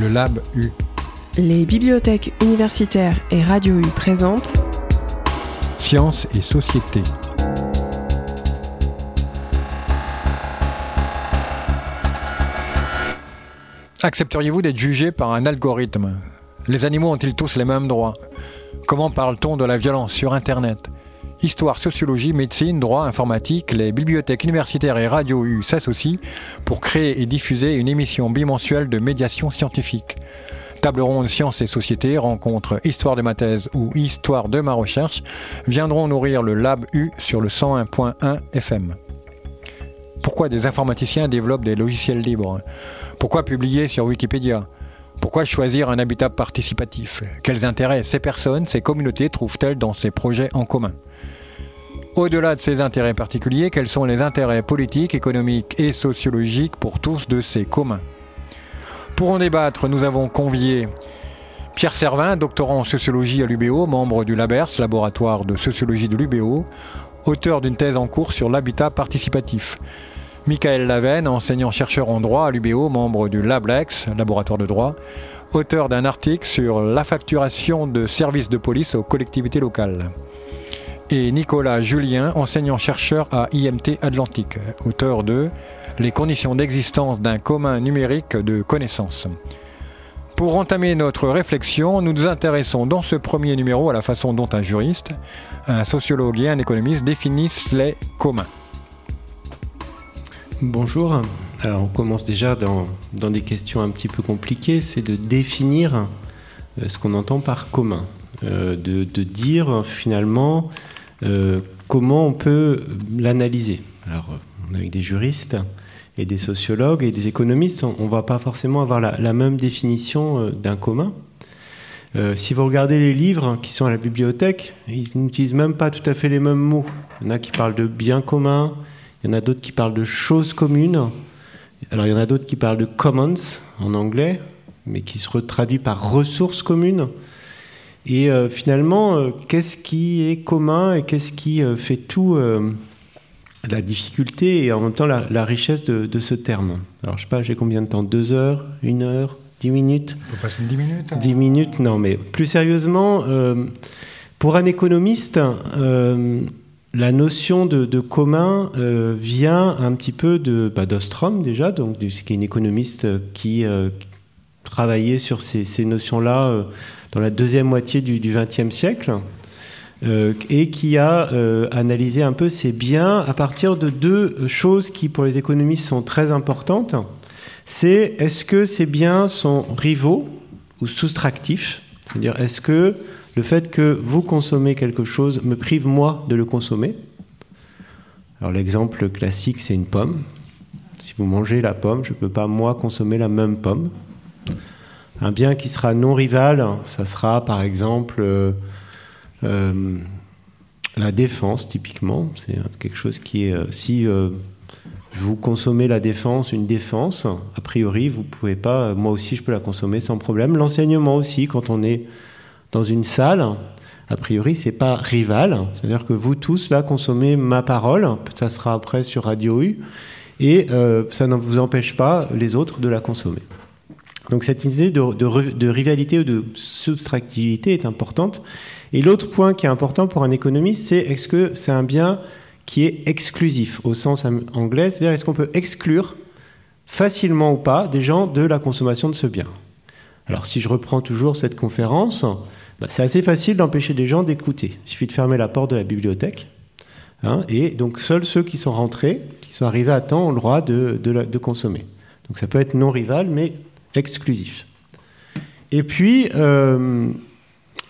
le Lab U. Les bibliothèques universitaires et Radio U présentent Sciences et société. Accepteriez-vous d'être jugé par un algorithme? Les animaux ont-ils tous les mêmes droits? Comment parle-t-on de la violence sur Internet? Histoire, sociologie, médecine, droit, informatique, les bibliothèques universitaires et Radio U s'associent pour créer et diffuser une émission bimensuelle de médiation scientifique. Table ronde sciences et société, rencontre Histoire de ma thèse ou Histoire de ma recherche viendront nourrir le Lab U sur le 101.1 FM. Pourquoi des informaticiens développent des logiciels libres? Pourquoi publier sur Wikipédia? Pourquoi choisir un habitat participatif? Quels intérêts ces personnes, ces communautés trouvent-elles dans ces projets en commun? Au-delà de ces intérêts particuliers, quels sont les intérêts politiques, économiques et sociologiques pour tous de ces communs? Pour en débattre, nous avons convié Pierre Servin, doctorant en sociologie à l'UBO, membre du LABERS, laboratoire de sociologie de l'UBO, auteur d'une thèse en cours sur l'habitat participatif. Michael Lavenne, enseignant-chercheur en droit à l'UBO, membre du LabLex, laboratoire de droit, auteur d'un article sur la facturation de services de police aux collectivités locales et Nicolas Julien, enseignant-chercheur à IMT Atlantique, auteur de Les conditions d'existence d'un commun numérique de connaissances. Pour entamer notre réflexion, nous nous intéressons dans ce premier numéro à la façon dont un juriste, un sociologue et un économiste définissent les communs. Bonjour. Alors on commence déjà dans, des questions un petit peu compliquées, c'est de définir euh, ce qu'on entend par commun, euh, de, de, dire finalement comment on peut l'analyser Alors, avec des juristes et des sociologues et des économistes, on ne va pas forcément avoir la, même définition euh, d'un commun. Euh, si vous regardez les livres qui sont à la bibliothèque, ils n'utilisent même pas tout à fait les mêmes mots. Il y en a qui parlent de bien commun, il y en a d'autres qui parlent de choses communes. Alors il y en a d'autres qui parlent de commons en anglais, mais qui se traduit par ressources communes. Et euh, finalement, euh, qu'est-ce qui est commun et qu'est-ce qui euh, fait tout la difficulté et en même temps la, richesse de, ce terme? Alors, je sais pas, j'ai combien de temps? Deux heures? Une heure? Dix minutes? On peut passer dix minutes. Hein. Dix minutes, non, mais plus sérieusement, pour un économiste, la notion de, commun vient un petit peu de bah, d'Ostrom déjà, donc qui est une économiste qui travaillait sur ces, ces notions-là dans la deuxième moitié du XXe siècle. Euh, et qui a euh, analysé un peu ces biens à partir de deux choses qui, pour les économistes, sont très importantes. C'est est-ce que ces biens sont rivaux ou soustractifs? C'est-à-dire, est-ce que le fait que vous consommez quelque chose me prive, moi, de le consommer? Alors, l'exemple classique, c'est une pomme. Si vous mangez la pomme, je ne peux pas, moi, consommer la même pomme. Un bien qui sera non rival, ça sera par exemple euh, euh, la défense, typiquement. C'est quelque chose qui est. Euh, si vous consommez la défense, une défense, a priori, vous pouvez pas. Moi aussi, je peux la consommer sans problème. L'enseignement aussi, quand on est dans une salle, a priori, c'est pas rival. C'est-à-dire que vous tous, là, consommez ma parole. Ça sera après sur Radio U. Et ça ne vous empêche pas, les autres, de la consommer. Donc cette idée de, rivalité ou de subtractivité est importante. Et l'autre point qui est important pour un économiste, c'est est-ce que c'est un bien qui est exclusif au sens anglais, c'est-à-dire est-ce qu'on peut exclure facilement ou pas des gens de la consommation de ce bien? Alors si je reprends toujours cette conférence, bah, c'est assez facile d'empêcher des gens d'écouter. Il suffit de fermer la porte de la bibliothèque. Hein, et donc seuls ceux qui sont rentrés, qui sont arrivés à temps, ont le droit de, de consommer. Donc ça peut être non rival, mais exclusif. Et puis, euh,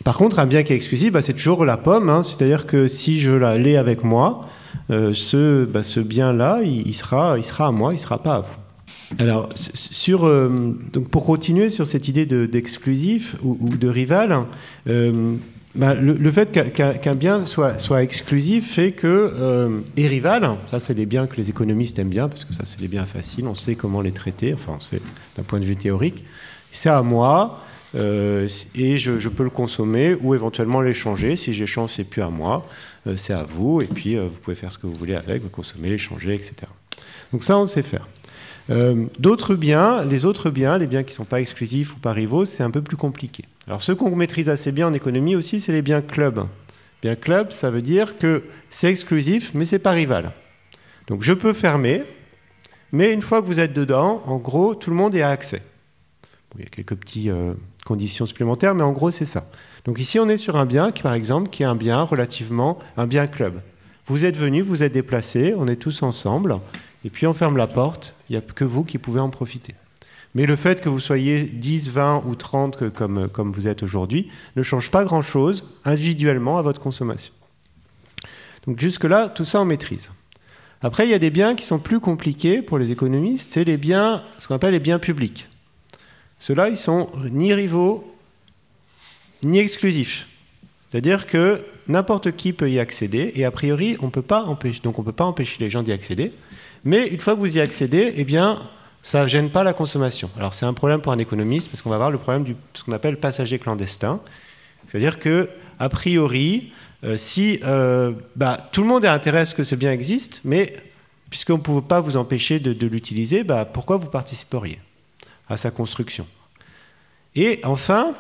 par contre, un bien qui est exclusif, bah, c'est toujours la pomme. Hein. C'est-à-dire que si je la l'ai avec moi, euh, ce, bah, ce bien-là, il, sera, il sera à moi, il ne sera pas à vous. Alors, sur, euh, donc pour continuer sur cette idée d'exclusif ou, de rival, bah, le, fait qu'un bien soit, exclusif fait que, et rival, ça c'est les biens que les économistes aiment bien, parce que ça c'est les biens faciles, on sait comment les traiter, enfin on sait d'un point de vue théorique, c'est à moi, euh, et je, peux le consommer ou éventuellement l'échanger. Si j'échange, c'est plus à moi, euh, c'est à vous. Et puis, euh, vous pouvez faire ce que vous voulez avec, vous consommer, l'échanger, etc. Donc ça, on sait faire. Euh, d'autres biens, les autres biens, les biens qui ne sont pas exclusifs ou pas rivaux, c'est un peu plus compliqué. Alors ce qu'on maîtrise assez bien en économie aussi, c'est les biens club. Bien club, ça veut dire que c'est exclusif, mais c'est pas rival. Donc je peux fermer, mais une fois que vous êtes dedans, en gros, tout le monde y a accès. il y a quelques petites euh, conditions supplémentaires, mais en gros, c'est ça. Donc ici, on est sur un bien qui, par exemple, qui est un bien relativement, un bien club. Vous êtes venu, vous êtes déplacé, on est tous ensemble, et puis on ferme la porte, il n'y a que vous qui pouvez en profiter. Mais le fait que vous soyez 10, 20 ou 30 comme, comme vous êtes aujourd'hui ne change pas grand-chose individuellement à votre consommation. Donc jusque-là, tout ça on maîtrise. Après, il y a des biens qui sont plus compliqués pour les économistes, c'est les biens, ce qu'on appelle les biens publics. Ceux-là, ils sont ni rivaux, ni exclusifs. C'est-à-dire que n'importe qui peut y accéder, et a priori, on peut pas empêcher, donc on ne peut pas empêcher les gens d'y accéder. Mais une fois que vous y accédez, eh bien, ça ne gêne pas la consommation. Alors c'est un problème pour un économiste, parce qu'on va avoir le problème de ce qu'on appelle passager clandestin. C'est-à-dire que, a priori, euh, si euh, bah, tout le monde a intérêt à ce que ce bien existe, mais puisqu'on ne pouvait pas vous empêcher de, l'utiliser, bah, pourquoi vous participeriez à sa construction? Et enfin,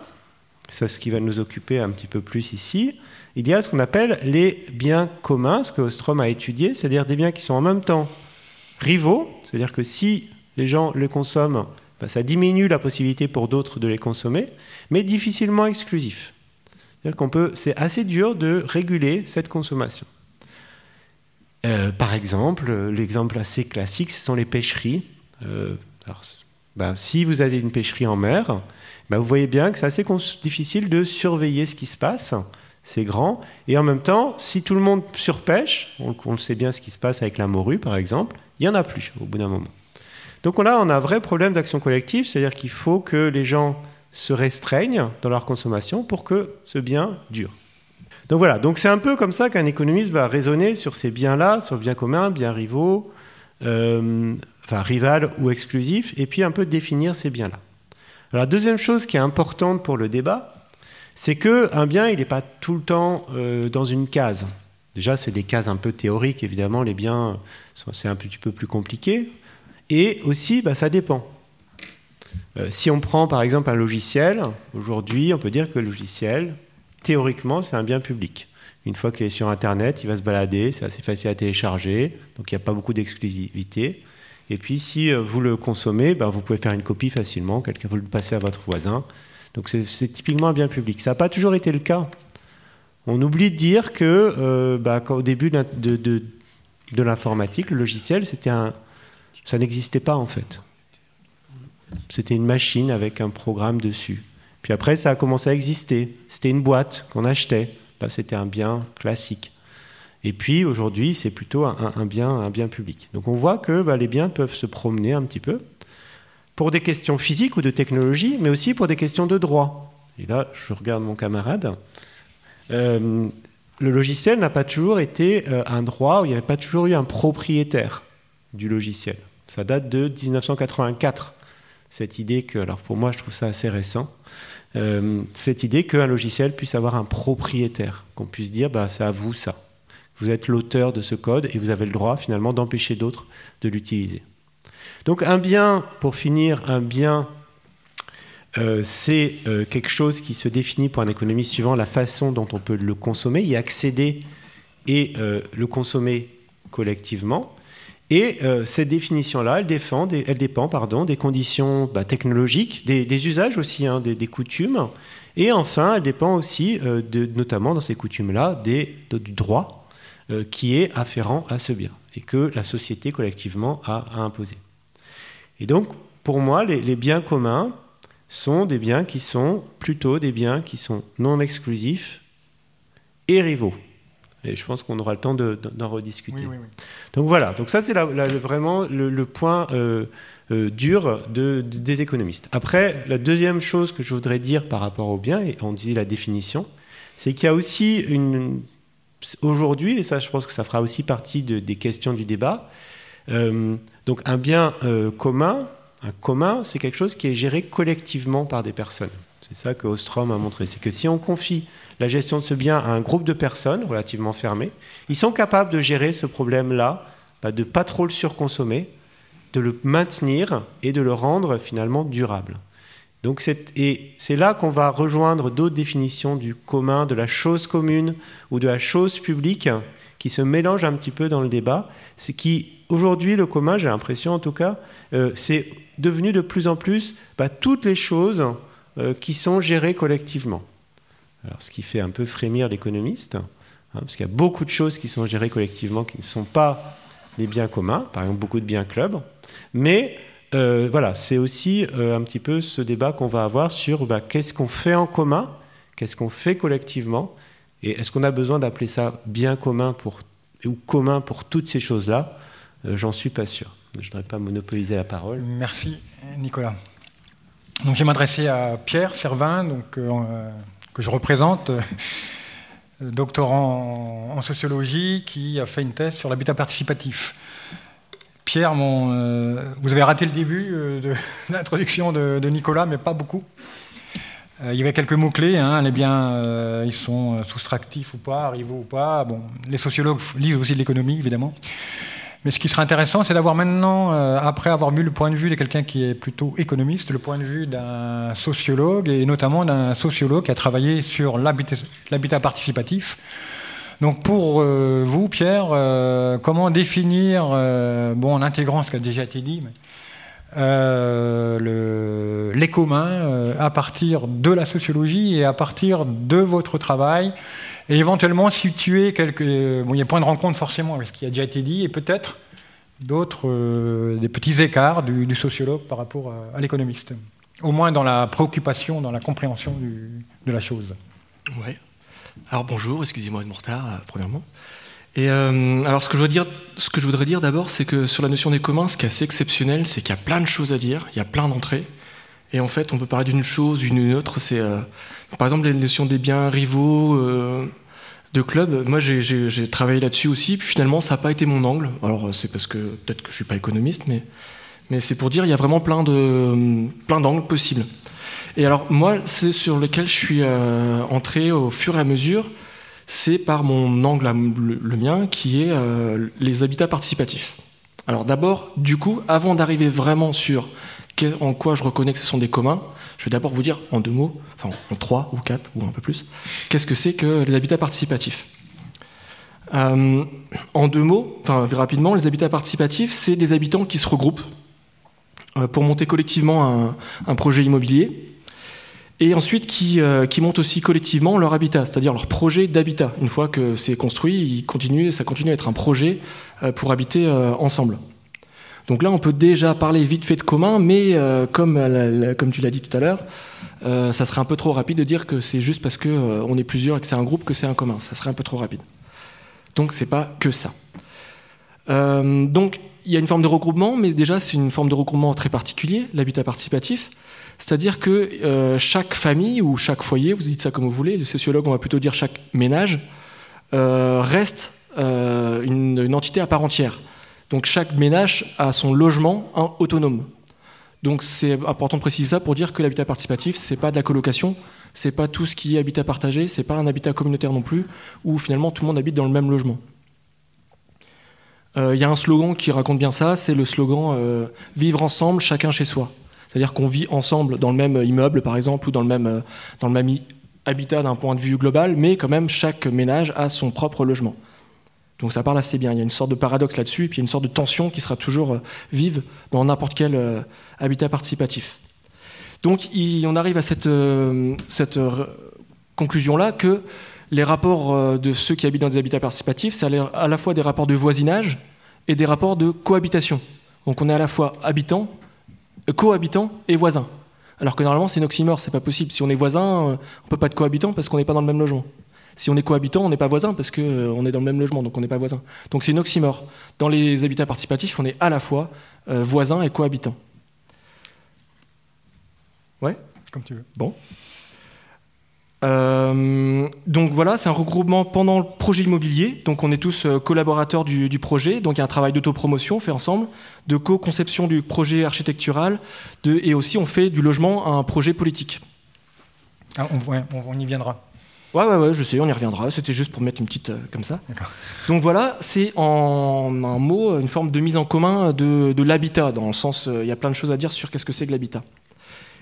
c'est ce qui va nous occuper un petit peu plus ici, il y a ce qu'on appelle les biens communs, ce que Ostrom a étudié, c'est-à-dire des biens qui sont en même temps rivaux, c'est-à-dire que si les gens les consomment, bah, ça diminue la possibilité pour d'autres de les consommer, mais difficilement exclusifs. C'est-à-dire qu'on c'est assez dur de réguler cette consommation. Euh, par exemple, l'exemple assez classique, ce sont les pêcheries. Euh, bah, si vous avez une pêcherie en mer, bah, vous voyez bien que c'est assez difficile de surveiller ce qui se passe. C'est grand. Et en même temps, si tout le monde surpêche, on, on sait bien ce qui se passe avec la morue, par exemple, il n'y en a plus au bout d'un moment. Donc là, on a un vrai problème d'action collective, c'est-à-dire qu'il faut que les gens se restreignent dans leur consommation pour que ce bien dure. Donc voilà, donc c'est un peu comme ça qu'un économiste va raisonner sur ces biens-là, sur biens communs, biens rivaux, euh, enfin rival ou exclusifs, et puis un peu définir ces biens-là. La deuxième chose qui est importante pour le débat, c'est qu'un bien, il n'est pas tout le temps euh, dans une case. Déjà, c'est des cases un peu théoriques, évidemment, les biens, c'est un petit peu plus compliqué. Et aussi, bah, ça dépend. Euh, si on prend par exemple un logiciel, aujourd'hui, on peut dire que le logiciel, théoriquement, c'est un bien public. Une fois qu'il est sur Internet, il va se balader, c'est assez facile à télécharger, donc il n'y a pas beaucoup d'exclusivité. Et puis si euh, vous le consommez, bah, vous pouvez faire une copie facilement, quelqu'un vous le passer à votre voisin. Donc c'est typiquement un bien public. Ça n'a pas toujours été le cas. On oublie de dire que euh, bah, au début de, l'informatique, le logiciel, c'était un, ça n'existait pas en fait. C'était une machine avec un programme dessus. Puis après, ça a commencé à exister. C'était une boîte qu'on achetait. Là, c'était un bien classique. Et puis aujourd'hui, c'est plutôt un, bien, un bien public. Donc on voit que bah, les biens peuvent se promener un petit peu pour des questions physiques ou de technologie, mais aussi pour des questions de droit. Et là, je regarde mon camarade. Euh, le logiciel n'a pas toujours été euh, un droit où il n'y avait pas toujours eu un propriétaire du logiciel. Ça date de 1984. Cette idée que, alors pour moi je trouve ça assez récent, euh, cette idée qu'un logiciel puisse avoir un propriétaire, qu'on puisse dire bah, c'est à vous ça. Vous êtes l'auteur de ce code et vous avez le droit finalement d'empêcher d'autres de l'utiliser. Donc un bien, pour finir, un bien, euh, c'est euh, quelque chose qui se définit pour un économiste suivant la façon dont on peut le consommer, y accéder et le consommer collectivement. Et euh, cette définition-là, elle, elle dépend pardon, des conditions bah, technologiques, des, usages aussi, hein, des, coutumes. Et enfin, elle dépend aussi, euh, notamment dans ces coutumes-là, du droit euh, qui est afférent à ce bien et que la société collectivement a, imposé. Et donc, pour moi, les biens communs sont des biens qui sont plutôt des biens qui sont non exclusifs et rivaux. Et je pense qu'on aura le temps d'en rediscuter. Donc voilà, donc ça c'est vraiment le, point euh, euh, dur de, des économistes. Après, la deuxième chose que je voudrais dire par rapport au bien, et on disait la définition, c'est qu'il y a aussi une... Aujourd'hui, et ça je pense que ça fera aussi partie des questions du débat, euh, donc un bien commun, un commun, c'est quelque chose qui est géré collectivement par des personnes. C'est ça que Ostrom a montré. C'est que si on confie la gestion de ce bien à un groupe de personnes relativement fermées, ils sont capables de gérer ce problème-là bah, de pas trop le surconsommer, de le maintenir et de le rendre finalement durable. Donc et c'est là qu'on va rejoindre d'autres définitions du commun, de la chose commune ou de la chose publique qui se mélangent un petit peu dans le débat. C'est qui aujourd'hui le commun, j'ai l'impression en tout cas, euh, c'est devenu de plus en plus bah, toutes les choses euh, qui sont gérées collectivement. Alors, ce qui fait un peu frémir l'économiste, hein, parce qu'il y a beaucoup de choses qui sont gérées collectivement qui ne sont pas des biens communs, par exemple beaucoup de biens clubs, mais euh, voilà, c'est aussi un petit peu ce débat qu'on va avoir sur bah, qu'est-ce qu'on fait en commun, qu'est-ce qu'on fait collectivement, et est-ce qu'on a besoin d'appeler ça bien commun ou commun pour toutes ces choses-là? Euh, J'en suis pas sûr. Je ne voudrais pas monopoliser la parole. Merci Nicolas. Donc je vais m'adresser à Pierre Servin, donc, que je représente, doctorant en sociologie, qui a fait une thèse sur l'habitat participatif. Pierre, euh, vous avez raté le début euh, de l'introduction de, Nicolas, mais pas beaucoup. Euh, il y avait quelques mots-clés, hein, les biens, ils sont soustractifs ou pas, rivaux ou pas. Les sociologues lisent aussi de l'économie, évidemment. Mais ce qui serait intéressant, c'est d'avoir maintenant, après avoir vu le point de vue de quelqu'un qui est plutôt économiste, le point de vue d'un sociologue, et notamment d'un sociologue qui a travaillé sur l'habitat participatif, donc pour euh, vous, Pierre, euh, comment définir, euh, bon, en intégrant ce qui a déjà été dit, les communs à partir de la sociologie et à partir de votre travail, et éventuellement situer quelques, bon, il y a point de rencontre forcément avec ce qui a déjà été dit, et peut-être d'autres, des petits écarts du, sociologue par rapport à, l'économiste, au moins dans la préoccupation, dans la compréhension de la chose. Oui. Alors bonjour, excusez-moi de mon retard, euh, premièrement. Et euh, alors ce que je voudrais dire, d'abord, c'est que sur la notion des communs, ce qui est assez exceptionnel, c'est qu'il y a plein de choses à dire, il y a plein d'entrées, et en fait, on peut parler d'une chose, d'une autre. C'est euh, par exemple la notion des biens rivaux de clubs. Moi, j'ai travaillé là-dessus aussi, puis finalement, ça n'a pas été mon angle. Alors c'est parce que peut-être que je suis pas économiste, mais c'est pour dire il y a vraiment plein de plein d'angles possibles. Et alors moi, c'est sur lequel je suis euh, entré au fur et à mesure, c'est par mon angle, le, mien, qui est euh, les habitats participatifs. Alors d'abord, du coup, avant d'arriver vraiment sur en quoi je reconnais que ce sont des communs, je vais d'abord vous dire en deux mots, enfin en trois ou quatre ou un peu plus, qu'est-ce que c'est que les habitats participatifs. Euh, en deux mots, enfin rapidement, les habitats participatifs, c'est des habitants qui se regroupent pour monter collectivement un projet immobilier et ensuite qui, euh, qui, montent aussi collectivement leur habitat, c'est-à-dire leur projet d'habitat. Une fois que c'est construit, ça continue à être un projet euh, pour habiter euh, ensemble. Donc là, on peut déjà parler vite fait de commun, mais comme, comme tu l'as dit tout à l'heure, ça serait un peu trop rapide de dire que c'est juste parce qu'on est plusieurs et que c'est un groupe que c'est un commun. Ça serait un peu trop rapide. Donc c'est pas que ça. donc il y a une forme de regroupement, mais déjà c'est une forme de regroupement très particulier, l'habitat participatif. C'est-à-dire que euh, chaque famille ou chaque foyer, vous dites ça comme vous voulez, le sociologue on va plutôt dire chaque ménage, euh, reste euh, une, entité à part entière. Donc chaque ménage a son logement autonome. Donc c'est important de préciser ça pour dire que l'habitat participatif, c'est pas de la colocation, c'est pas tout ce qui est habitat partagé, c'est pas un habitat communautaire non plus, où finalement tout le monde habite dans le même logement. Il y a un slogan qui raconte bien ça, c'est le slogan Vivre ensemble, chacun chez soi. C'est-à-dire qu'on vit ensemble dans le même immeuble, par exemple, ou dans le même, euh, habitat d'un point de vue global, mais quand même chaque ménage a son propre logement. Donc ça parle assez bien. Il y a une sorte de paradoxe là-dessus, et puis il y a une sorte de tension qui sera toujours euh, vive dans n'importe quel euh, habitat participatif. Donc on arrive à cette conclusion-là que les rapports de ceux qui habitent dans des habitats participatifs, c'est à la fois des rapports de voisinage et des rapports de cohabitation. Donc on est à la fois habitant cohabitants et voisins. Alors que normalement, c'est une oxymore, c'est pas possible. Si on est voisin, euh, on peut pas être cohabitant parce qu'on n'est pas dans le même logement. Si on est cohabitant, on n'est pas voisin parce qu'on euh, est dans le même logement, donc on n'est pas voisin. Donc c'est une oxymore. Dans les habitats participatifs, on est à la fois euh, voisin et cohabitant. Ouais? Comme tu veux. Bon. Euh, donc voilà, c'est un regroupement pendant le projet immobilier. Donc on est tous euh, collaborateurs du, projet. Donc il y a un travail d'autopromotion fait ensemble, de co-conception du projet architectural, et aussi on fait du logement un projet politique. Ah, on, y viendra. Ouais, ouais, ouais, je sais, on y reviendra. C'était juste pour mettre une petite euh, comme ça. Donc voilà, c'est en un mot une forme de mise en commun de, de l'habitat, dans le sens, euh, il y a plein de choses à dire sur qu'est-ce que c'est que l'habitat.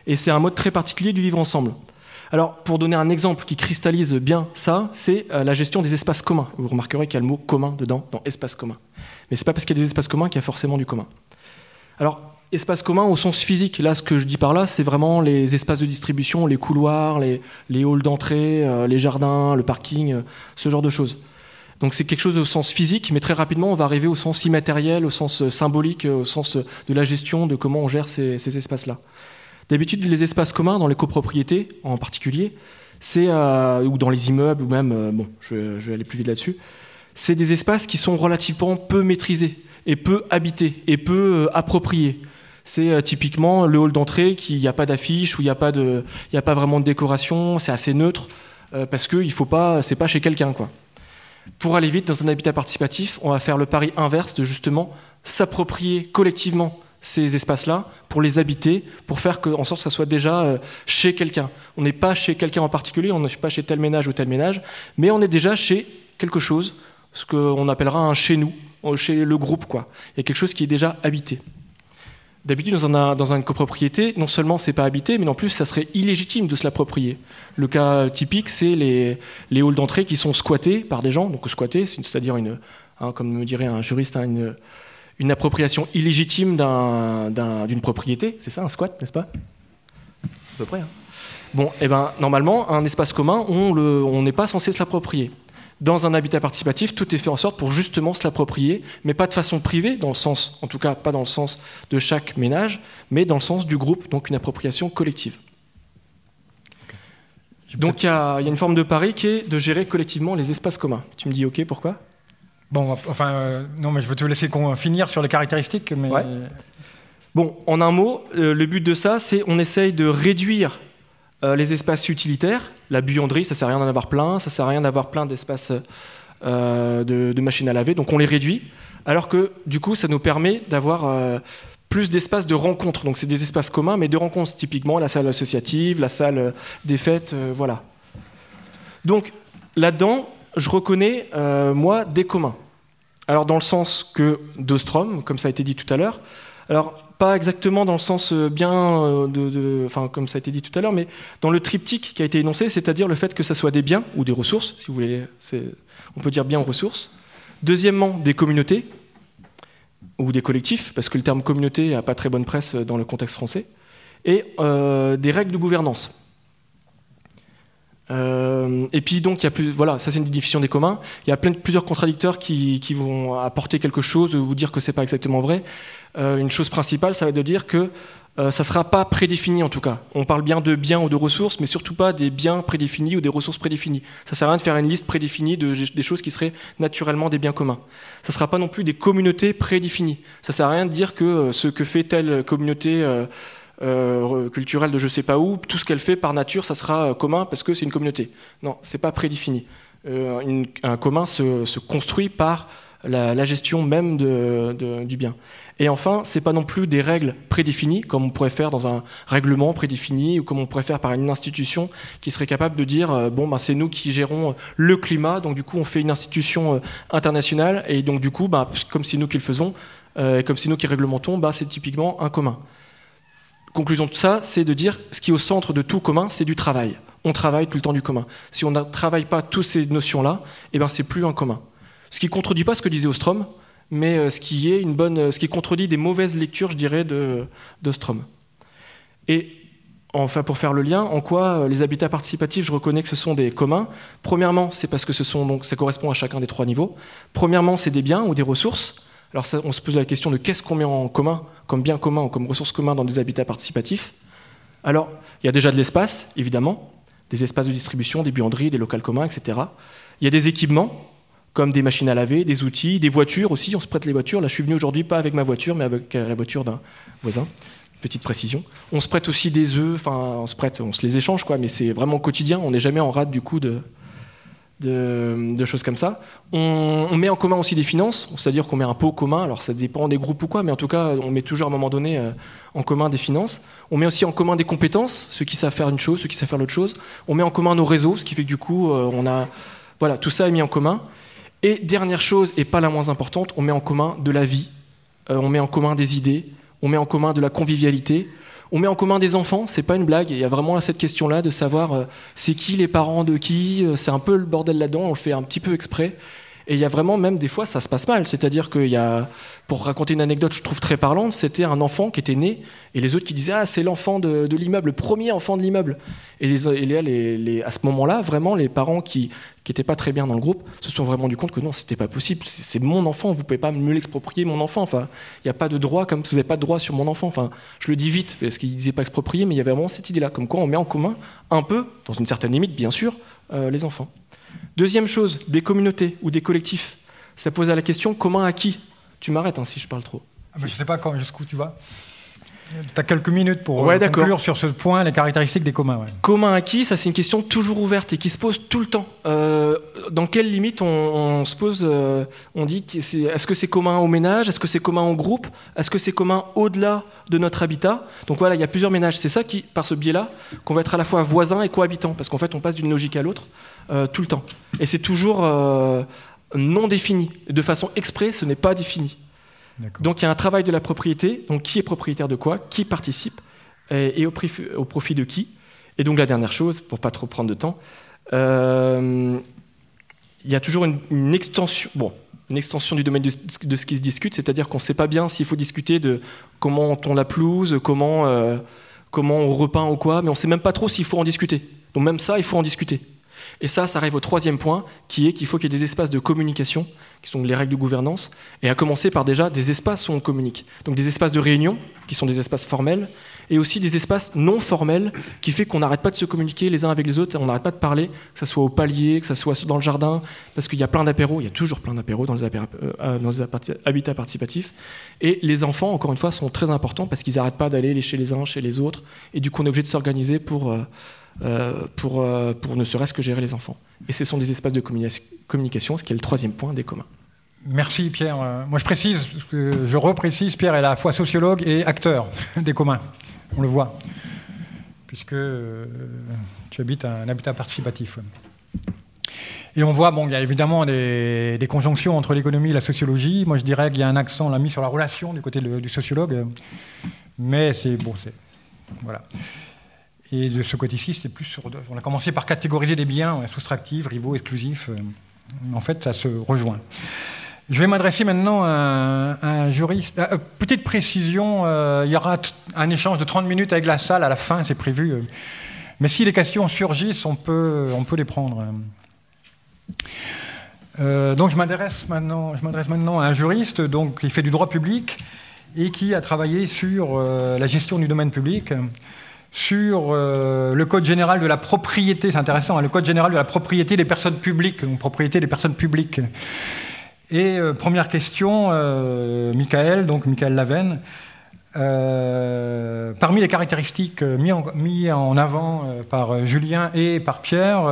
Et c'est un mode très particulier du vivre ensemble. Alors, pour donner un exemple qui cristallise bien ça, c'est euh, la gestion des espaces communs. Vous remarquerez qu'il y a le mot commun dedans, dans espace commun. Mais c'est pas parce qu'il y a des espaces communs qu'il y a forcément du commun. Alors, espace commun au sens physique, là, ce que je dis par là, c'est vraiment les espaces de distribution, les couloirs, les, halls d'entrée, euh, les jardins, le parking, euh, ce genre de choses. Donc c'est quelque chose au sens physique, mais très rapidement, on va arriver au sens immatériel, au sens symbolique, au sens de la gestion, de comment on gère ces, ces espaces-là. D'habitude, les espaces communs, dans les copropriétés en particulier, c'est euh, ou dans les immeubles, ou même, euh, bon, je, vais aller plus vite là-dessus, c'est des espaces qui sont relativement peu maîtrisés et peu habités et peu euh, appropriés. C'est typiquement le hall d'entrée qui n'y a pas d'affiche, où il n'y a pas de, a pas vraiment de décoration, c'est assez neutre parce que il faut pas, c'est pas chez quelqu'un quoi. Pour aller vite dans un habitat participatif, on va faire le pari inverse de justement s'approprier collectivement ces espaces-là pour les habiter, pour faire que, en sorte que ça soit déjà euh, chez quelqu'un. On n'est pas chez quelqu'un en particulier, on n'est pas chez tel ménage ou tel ménage, mais on est déjà chez quelque chose, ce qu'on appellera un chez nous, chez le groupe quoi. Il y a quelque chose qui est déjà habité. D'habitude, dans, dans une copropriété, non seulement c'est pas habité, mais en plus, ça serait illégitime de se l'approprier. Le cas typique, c'est les, les halls d'entrée qui sont squattés par des gens. Donc squatter, c'est-à-dire une, hein, comme me dirait un juriste, hein, une, une appropriation illégitime d'une un, propriété. C'est ça, un squat, n'est-ce pas? À peu près. Hein. Bon, et eh ben normalement, un espace commun, on n'est pas censé se l'approprier dans un habitat participatif, tout est fait en sorte pour justement se l'approprier, mais pas de façon privée, dans le sens, en tout cas pas dans le sens de chaque ménage, mais dans le sens du groupe, donc une appropriation collective. Donc il y, y, a une forme de pari qui est de gérer collectivement les espaces communs. Tu me dis ok, pourquoi? Bon, enfin, euh, non, mais je veux te laisser finir sur les caractéristiques. Mais... Bon, en un mot, euh, le but de ça, c'est on essaye de réduire euh, les espaces utilitaires. La buanderie, ça sert à rien d'en avoir plein, ça sert à rien d'avoir plein d'espaces de, de, machines à laver, donc on les réduit. Alors que du coup, ça nous permet d'avoir plus d'espaces de rencontres. Donc c'est des espaces communs, mais de rencontres, typiquement la salle associative, la salle des fêtes, voilà. Donc là-dedans, je reconnais, euh, moi, des communs. Alors dans le sens que d'Ostrom, comme ça a été dit tout à l'heure. Alors pas exactement dans le sens euh, bien, euh, de, de, enfin comme ça a été dit tout à l'heure, mais dans le triptyque qui a été énoncé, c'est-à-dire le fait que ça soit des biens ou des ressources, si vous voulez, on peut dire bien ressources. Deuxièmement, des communautés ou des collectifs, parce que le terme communauté n'a pas très bonne presse dans le contexte français, et des règles de gouvernance. Euh, et puis donc il y a plus, voilà, ça c'est une définition des communs. Il y a plein plusieurs contradicteurs qui, vont apporter quelque chose, vous dire que c'est pas exactement vrai. Euh, une chose principale, ça va être de dire que euh, ça sera pas prédéfini en tout cas. On parle bien de biens ou de ressources, mais surtout pas des biens prédéfinis ou des ressources prédéfinies. Ça sert à rien de faire une liste prédéfinie de, des choses qui seraient naturellement des biens communs. Ça sera pas non plus des communautés prédéfinies. Ça sert à rien de dire que euh, ce que fait telle communauté euh, euh, culturelle de je sais pas où, tout ce qu'elle fait par nature, ça sera commun parce que c'est une communauté. Non, c'est pas prédéfini. Euh, un commun se, se construit par la, gestion même de, du bien. Et enfin, c'est pas non plus des règles prédéfinies comme on pourrait faire dans un règlement prédéfini ou comme on pourrait faire par une institution qui serait capable de dire euh, bon ben c'est nous qui gérons le climat, donc du coup on fait une institution euh, internationale et donc du coup ben, comme c'est nous qui le faisons euh, et comme c'est nous qui réglementons, ben, c'est typiquement un commun. Conclusion de ça, c'est de dire ce qui est au centre de tout commun, c'est du travail. On travaille tout le temps du commun. Si on ne travaille pas toutes ces notions-là, eh ben c'est plus un commun. Ce qui ne contredit pas ce que disait Ostrom, mais ce qui est une bonne, ce qui contredit des mauvaises lectures, je dirais, d'Ostrom. Et enfin, pour faire le lien, en quoi les habitats participatifs, je reconnais que ce sont des communs. Premièrement, c'est parce que ce sont donc, ça correspond à chacun des trois niveaux. Premièrement, c'est des biens ou des ressources. Alors on se pose la question de qu'est-ce qu'on met en commun, comme bien commun ou comme ressources communs dans des habitats participatifs. Alors, il y a déjà de l'espace, évidemment, des espaces de distribution, des buanderies, des locaux communs, etc. Il y a des équipements, comme des machines à laver, des outils, des voitures aussi. On se prête les voitures. Là, je suis venu aujourd'hui pas avec ma voiture, mais avec la voiture d'un voisin. Petite précision. On se prête aussi des œufs. On se prête, on se les échange, quoi. Mais c'est vraiment quotidien. On n'est jamais en rate du coup de de, choses comme ça. On, met en commun aussi des finances, c'est-à-dire qu'on met un pot commun, alors ça dépend des groupes ou quoi, mais en tout cas, on met toujours à un moment donné euh, en commun des finances. On met aussi en commun des compétences, ceux qui savent faire une chose, ceux qui savent faire l'autre chose. On met en commun nos réseaux, ce qui fait que du coup, euh, on a. Voilà, tout ça est mis en commun. Et dernière chose, et pas la moins importante, on met en commun de la vie, euh, on met en commun des idées, on met en commun de la convivialité, on met en commun des enfants, c'est pas une blague. Il y a vraiment cette question-là de savoir euh, c'est qui les parents de qui. Euh, c'est un peu le bordel là-dedans. On le fait un petit peu exprès. Et il y a vraiment même des fois ça se passe mal. C'est-à-dire qu'il y a, pour raconter une anecdote, je trouve très parlante, c'était un enfant qui était né et les autres qui disaient ah c'est l'enfant de, l'immeuble, le premier enfant de l'immeuble. Et, les, les, à ce moment-là, vraiment les parents qui n'étaient pas très bien dans le groupe se sont vraiment rendu compte que non, c'était pas possible. C'est mon enfant, vous pouvez pas me l'exproprier, mon enfant. Enfin, il n'y a pas de droit, comme vous n'avez pas de droit sur mon enfant. Enfin, je le dis vite, parce qu'il disait pas exproprier, mais il y avait vraiment cette idée-là, comme quoi on met en commun un peu, dans une certaine limite, bien sûr, euh, les enfants. Deuxième chose, des communautés ou des collectifs. Ça pose à la question commun à qui Tu m'arrêtes hein, si je parle trop. Ah, je ne sais pas jusqu'où tu vas. Tu as quelques minutes pour ouais, euh, conclure sur ce point, les caractéristiques des communs. Commun à qui Ça, c'est une question toujours ouverte et qui se pose tout le temps. Euh, dans quelle limite on, se pose euh, On dit est-ce que c'est commun au ménage? Est-ce que c'est commun au groupe? Est-ce que c'est commun au-delà de notre habitat? Donc voilà, il y a plusieurs ménages. C'est ça qui, par ce biais-là, qu'on va être à la fois voisin et cohabitant, parce qu'en fait, on passe d'une logique à l'autre tout le temps. Et c'est toujours non défini. De façon exprès, ce n'est pas défini. Donc il y a un travail de la propriété, donc qui est propriétaire de quoi, qui participe, et, au, profit, de qui? Et donc la dernière chose, pour pas trop prendre de temps, euh, il y a toujours une, extension, bon, une extension du domaine de, ce qui se discute, c'est-à-dire qu'on ne sait pas bien s'il faut discuter de comment on tond la pelouse, comment, euh, comment on repeint ou quoi, mais on ne sait même pas trop s'il faut en discuter. Donc même ça, il faut en discuter. Et ça, ça arrive au troisième point, qui est qu'il faut qu'il y ait des espaces de communication, qui sont les règles de gouvernance, et à commencer par déjà des espaces où on communique. Donc des espaces de réunion, qui sont des espaces formels, et aussi des espaces non formels, qui fait qu'on n'arrête pas de se communiquer les uns avec les autres, on n'arrête pas de parler, que ce soit au palier, que ce soit dans le jardin, parce qu'il y a plein d'apéros, il y a toujours plein d'apéros dans, les euh, les habitats participatifs. Et les enfants, encore une fois, sont très importants parce qu'ils n'arrêtent pas d'aller chez les uns, chez les autres, et du coup on est obligé de s'organiser pour... Euh, euh, pour, euh, pour ne serait-ce que gérer les enfants. Et ce sont des espaces de communication, ce qui est le troisième point des communs. Merci Pierre. Euh, moi je précise, je reprécise, Pierre est à la fois sociologue et acteur des communs. On le voit, puisque tu habites un habitat participatif. Et on voit, bon, il y a évidemment des, conjonctions entre l'économie et la sociologie. Moi je dirais qu'il y a un accent, l'a mis sur la relation du côté du sociologue. Mais c'est bon, c'est. Voilà. Et de ce côté-ci, c'est plus sur. On a commencé par catégoriser des biens soustractifs, rivaux, exclusifs. Euh, en fait, ça se rejoint. Je vais m'adresser maintenant à, un juriste. Euh, petite précision, euh, il y aura un échange de 30 minutes avec la salle à la fin, c'est prévu. mais si les questions surgissent, on peut, on peut les prendre. donc je m'adresse maintenant, maintenant à un juriste donc, qui fait du droit public et qui a travaillé sur la gestion du domaine public sur euh, le code général de la propriété, c'est intéressant, hein, le code général de la propriété des personnes publiques, donc propriété des personnes publiques. Et euh, première question, euh, Michael, donc Michael Lavenne, parmi les caractéristiques mises mis en, avant par Julien et par Pierre,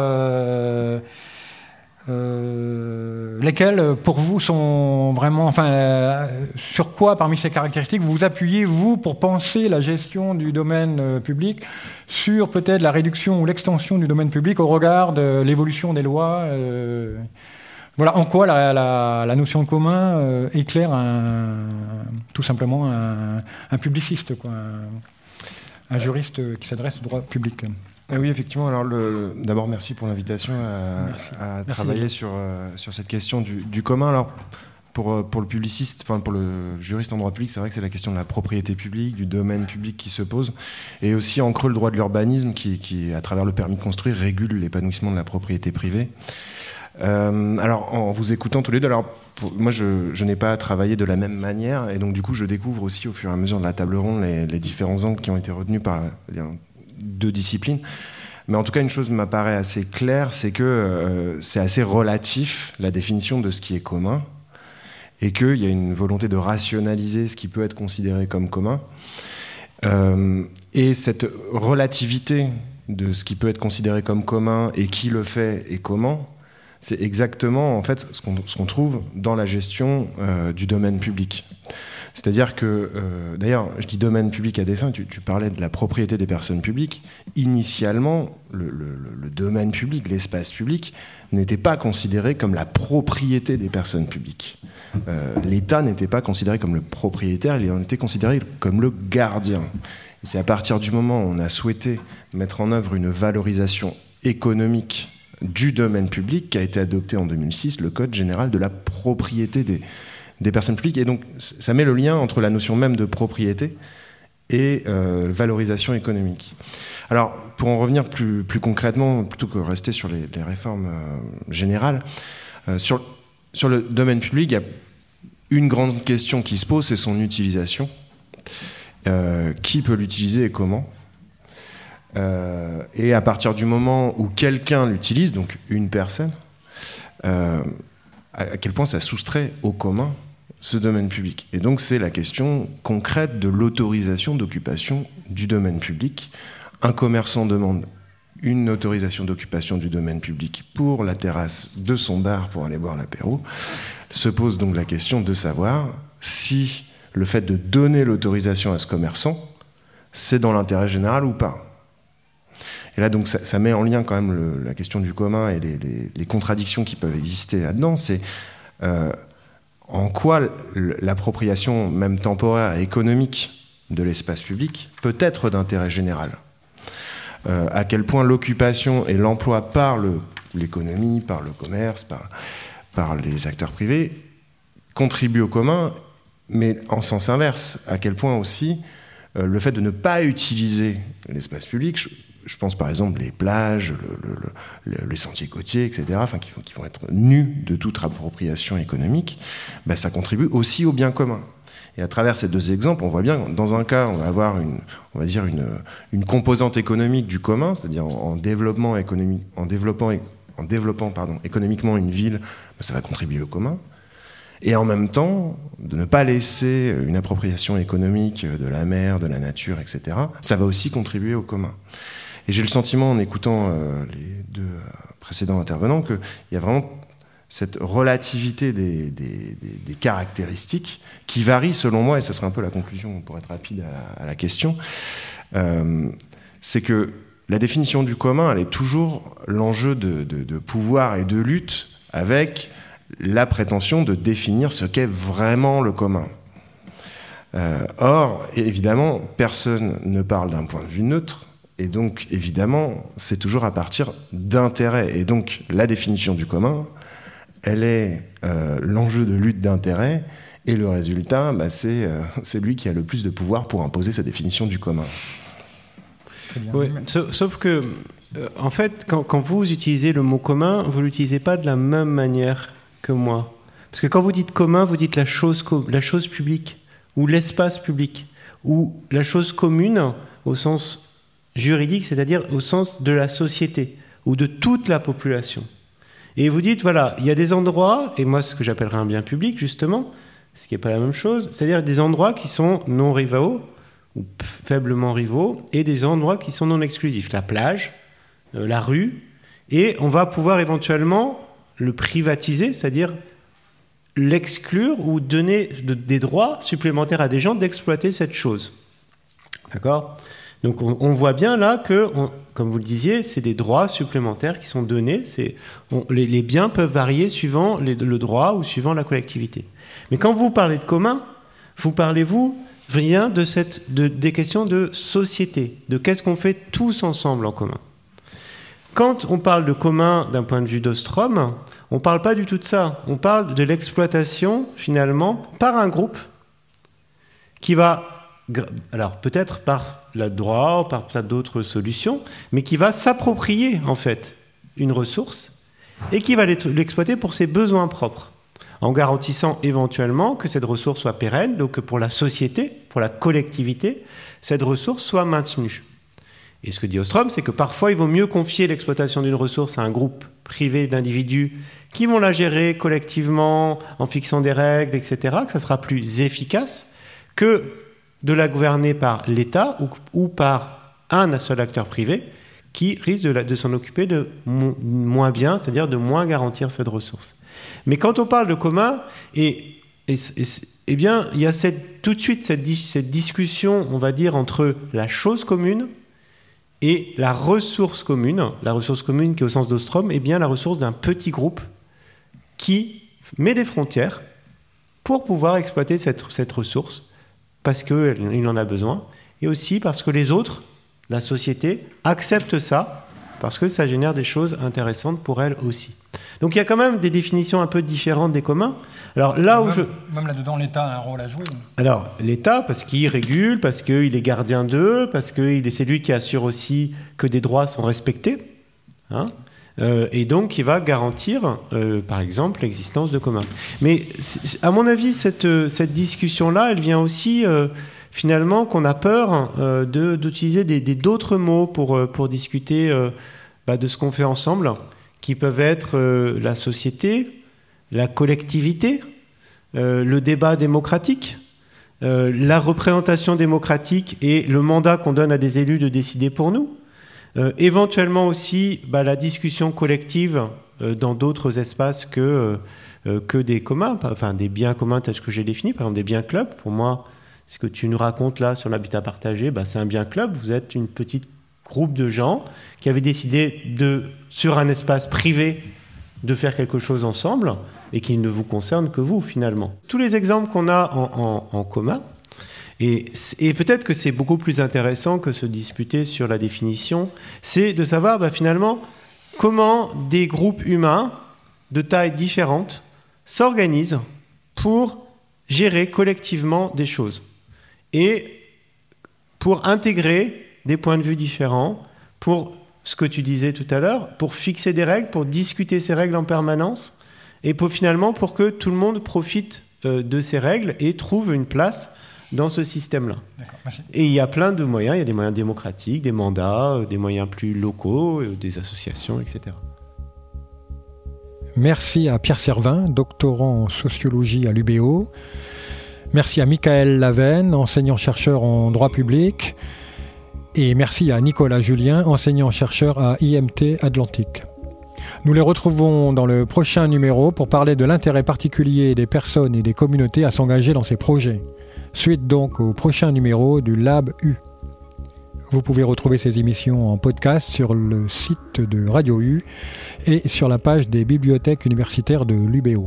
euh, lesquels, pour vous, sont vraiment. Enfin, euh, sur quoi, parmi ces caractéristiques, vous appuyez, vous, pour penser la gestion du domaine euh, public Sur peut-être la réduction ou l'extension du domaine public au regard de l'évolution des lois Voilà, en quoi la, notion de commun éclaire un, tout simplement un, publiciste, un juriste qui s'adresse au droit public ah oui, effectivement. Alors, d'abord, merci pour l'invitation à, travailler sur, euh, sur cette question du, commun. Alors, pour, euh, pour le publiciste, enfin pour le juriste en droit public, c'est vrai que c'est la question de la propriété publique, du domaine public qui se pose, et aussi en creux le droit de l'urbanisme qui, qui, à travers le permis de construire, régule l'épanouissement de la propriété privée. Euh, alors, en vous écoutant tous les deux, alors moi je, je n'ai pas travaillé de la même manière, et donc du coup je découvre aussi au fur et à mesure de la table ronde les, les différents angles qui ont été retenus par deux disciplines. Mais en tout cas, une chose m'apparaît assez claire, c'est que euh, c'est assez relatif la définition de ce qui est commun, et qu'il y a une volonté de rationaliser ce qui peut être considéré comme commun. Euh, et cette relativité de ce qui peut être considéré comme commun et qui le fait et comment c'est exactement en fait ce qu'on trouve dans la gestion euh, du domaine public. C'est-à-dire que, euh, d'ailleurs, je dis domaine public à dessein, tu, parlais de la propriété des personnes publiques. Initialement, le, domaine public, l'espace public, n'était pas considéré comme la propriété des personnes publiques. Euh, L'État n'était pas considéré comme le propriétaire, il en était considéré comme le gardien. C'est à partir du moment où on a souhaité mettre en œuvre une valorisation économique du domaine public qu'a été adopté en 2006 le Code général de la propriété des, des personnes publiques. Et donc, ça met le lien entre la notion même de propriété et euh, valorisation économique. Alors, pour en revenir plus, concrètement, plutôt que rester sur les, réformes euh, générales, euh, sur le domaine public, il y a une grande question qui se pose, c'est son utilisation. qui peut l'utiliser et comment? Et à partir du moment où quelqu'un l'utilise, donc une personne, à quel point ça soustrait au commun? Ce domaine public. Et donc c'est la question concrète de l'autorisation d'occupation du domaine public. Un commerçant demande une autorisation d'occupation du domaine public pour la terrasse de son bar pour aller boire l'apéro. Se pose donc la question de savoir si le fait de donner l'autorisation à ce commerçant, c'est dans l'intérêt général ou pas. Et là, donc, ça, met en lien quand même la question du commun et les, contradictions qui peuvent exister là-dedans. C'est euh, en quoi l'appropriation, même temporaire et économique, de l'espace public peut être d'intérêt général. Euh, à quel point l'occupation et l'emploi par l'économie, par le commerce, par, les acteurs privés contribuent au commun, mais en sens inverse. À quel point aussi euh, le fait de ne pas utiliser l'espace public, je pense par exemple les plages, les sentiers côtiers, etc., enfin, qui, vont être nus de toute appropriation économique, bah, ça contribue aussi au bien commun. Et à travers ces deux exemples, on voit bien, dans un cas, on va avoir une, on va dire une, composante économique du commun, c'est-à-dire en, développant, économiquement une ville, bah, ça va contribuer au commun. Et en même temps, de ne pas laisser une appropriation économique de la mer, de la nature, etc., ça va aussi contribuer au commun. Et j'ai le sentiment, en écoutant euh, les deux euh, précédents intervenants, qu'il y a vraiment cette relativité des, caractéristiques qui varie selon moi, et ce sera un peu la conclusion pour être rapide à, la question, euh, c'est que la définition du commun, elle est toujours l'enjeu de, pouvoir et de lutte avec la prétention de définir ce qu'est vraiment le commun. or, évidemment, personne ne parle d'un point de vue neutre, et donc, évidemment, c'est toujours à partir d'intérêts. Et donc, la définition du commun, elle est euh, l'enjeu de lutte d'intérêts. Et le résultat, bah, c'est euh, celui qui a le plus de pouvoir pour imposer sa définition du commun. Oui, sauf, que, euh, en fait, quand, quand, vous utilisez le mot commun, vous ne l'utilisez pas de la même manière que moi. Parce que quand vous dites commun, vous dites la chose, la chose publique, ou l'espace public, ou la chose commune au sens juridique, c'est-à-dire au sens de la société ou de toute la population. Et vous dites, voilà, il y a des endroits, et moi ce que j'appellerais un bien public justement, ce qui n'est pas la même chose, c'est-à-dire des endroits qui sont non rivaux ou faiblement rivaux, et des endroits qui sont non exclusifs, la plage, euh, la rue, et on va pouvoir éventuellement le privatiser, c'est-à-dire l'exclure ou donner des droits supplémentaires à des gens d'exploiter cette chose. D'accord? Donc on, voit bien là que, comme vous le disiez, c'est des droits supplémentaires qui sont donnés. les, biens peuvent varier suivant le droit ou suivant la collectivité. Mais quand vous parlez de commun, vous parlez-vous rien de, cette, des questions de société, de qu'est-ce qu'on fait tous ensemble en commun? Quand on parle de commun d'un point de vue d'Ostrom, on ne parle pas du tout de ça. On parle de l'exploitation, finalement, par un groupe qui va alors peut-être par la droit, par d'autres solutions, mais qui va s'approprier en fait une ressource et qui va l'exploiter pour ses besoins propres, en garantissant éventuellement que cette ressource soit pérenne, donc que pour la société, pour la collectivité, cette ressource soit maintenue. Et ce que dit Ostrom, c'est que parfois il vaut mieux confier l'exploitation d'une ressource à un groupe privé d'individus qui vont la gérer collectivement en fixant des règles, etc., que ça sera plus efficace que de la gouverner par l'État ou, par un seul acteur privé qui risquent de, s'en occuper de moins bien, c'est-à-dire de moins garantir cette ressource. Mais quand on parle de commun, et, eh bien, il y a tout de suite cette, discussion, on va dire, entre la chose commune et la ressource commune. La ressource commune qui, au sens d'Ostrom, est bien la ressource d'un petit groupe qui met des frontières pour pouvoir exploiter cette ressource, parce qu'il en a besoin, et aussi parce que les autres, la société, acceptent ça, parce que ça génère des choses intéressantes pour elle aussi. Donc il y a quand même des définitions un peu différentes des communs. Alors là où même, je... même là-dedans, l'État a un rôle à jouer. Alors l'État, parce qu'il régule, parce qu'il est gardien d'eux, parce qu'il est celui qui assure aussi que des droits sont respectés. Hein euh, et donc, il va garantir, euh, par exemple, l'existence de communs. Mais à mon avis, cette, cette discussion-là, elle vient aussi euh, finalement qu'on a peur d'utiliser d'autres mots pour, discuter bah, de ce qu'on fait ensemble qui peuvent être euh, la société, la collectivité, euh, le débat démocratique, euh, la représentation démocratique et le mandat qu'on donne à des élus de décider pour nous, éventuellement aussi bah, la discussion collective dans d'autres espaces que, que des communs, enfin des biens communs tels que j'ai défini, par exemple des biens clubs. Pour moi, ce que tu nous racontes là sur l'habitat partagé, bah, c'est un bien club. Vous êtes une petite groupe de gens qui avaient décidé de, sur un espace privé, de faire quelque chose ensemble et qui ne vous concerne que vous finalement. Tous les exemples qu'on a en, commun, et, peut-être que c'est beaucoup plus intéressant que se disputer sur la définition, c'est de savoir bah, finalement comment des groupes humains de tailles différentes s'organisent pour gérer collectivement des choses et pour intégrer des points de vue différents pour ce que tu disais tout à l'heure, pour fixer des règles, pour discuter ces règles en permanence, et pour finalement pour que tout le monde profite euh, de ces règles et trouve une place dans ce système-là. Et il y a plein de moyens, il y a des moyens démocratiques, des mandats, euh, des moyens plus locaux, euh, des associations, etc. Merci à Pierre Servin, doctorant en sociologie à l'UBO. Merci à Michael Lavenne, enseignant-chercheur en droit public. Et merci à Nicolas Julien, enseignant-chercheur à IMT Atlantique. Nous les retrouvons dans le prochain numéro pour parler de l'intérêt particulier des personnes et des communautés à s'engager dans ces projets. Suite donc au prochain numéro du Lab U. Vous pouvez retrouver ces émissions en podcast sur le site de Radio U et sur la page des bibliothèques universitaires de l'UBO.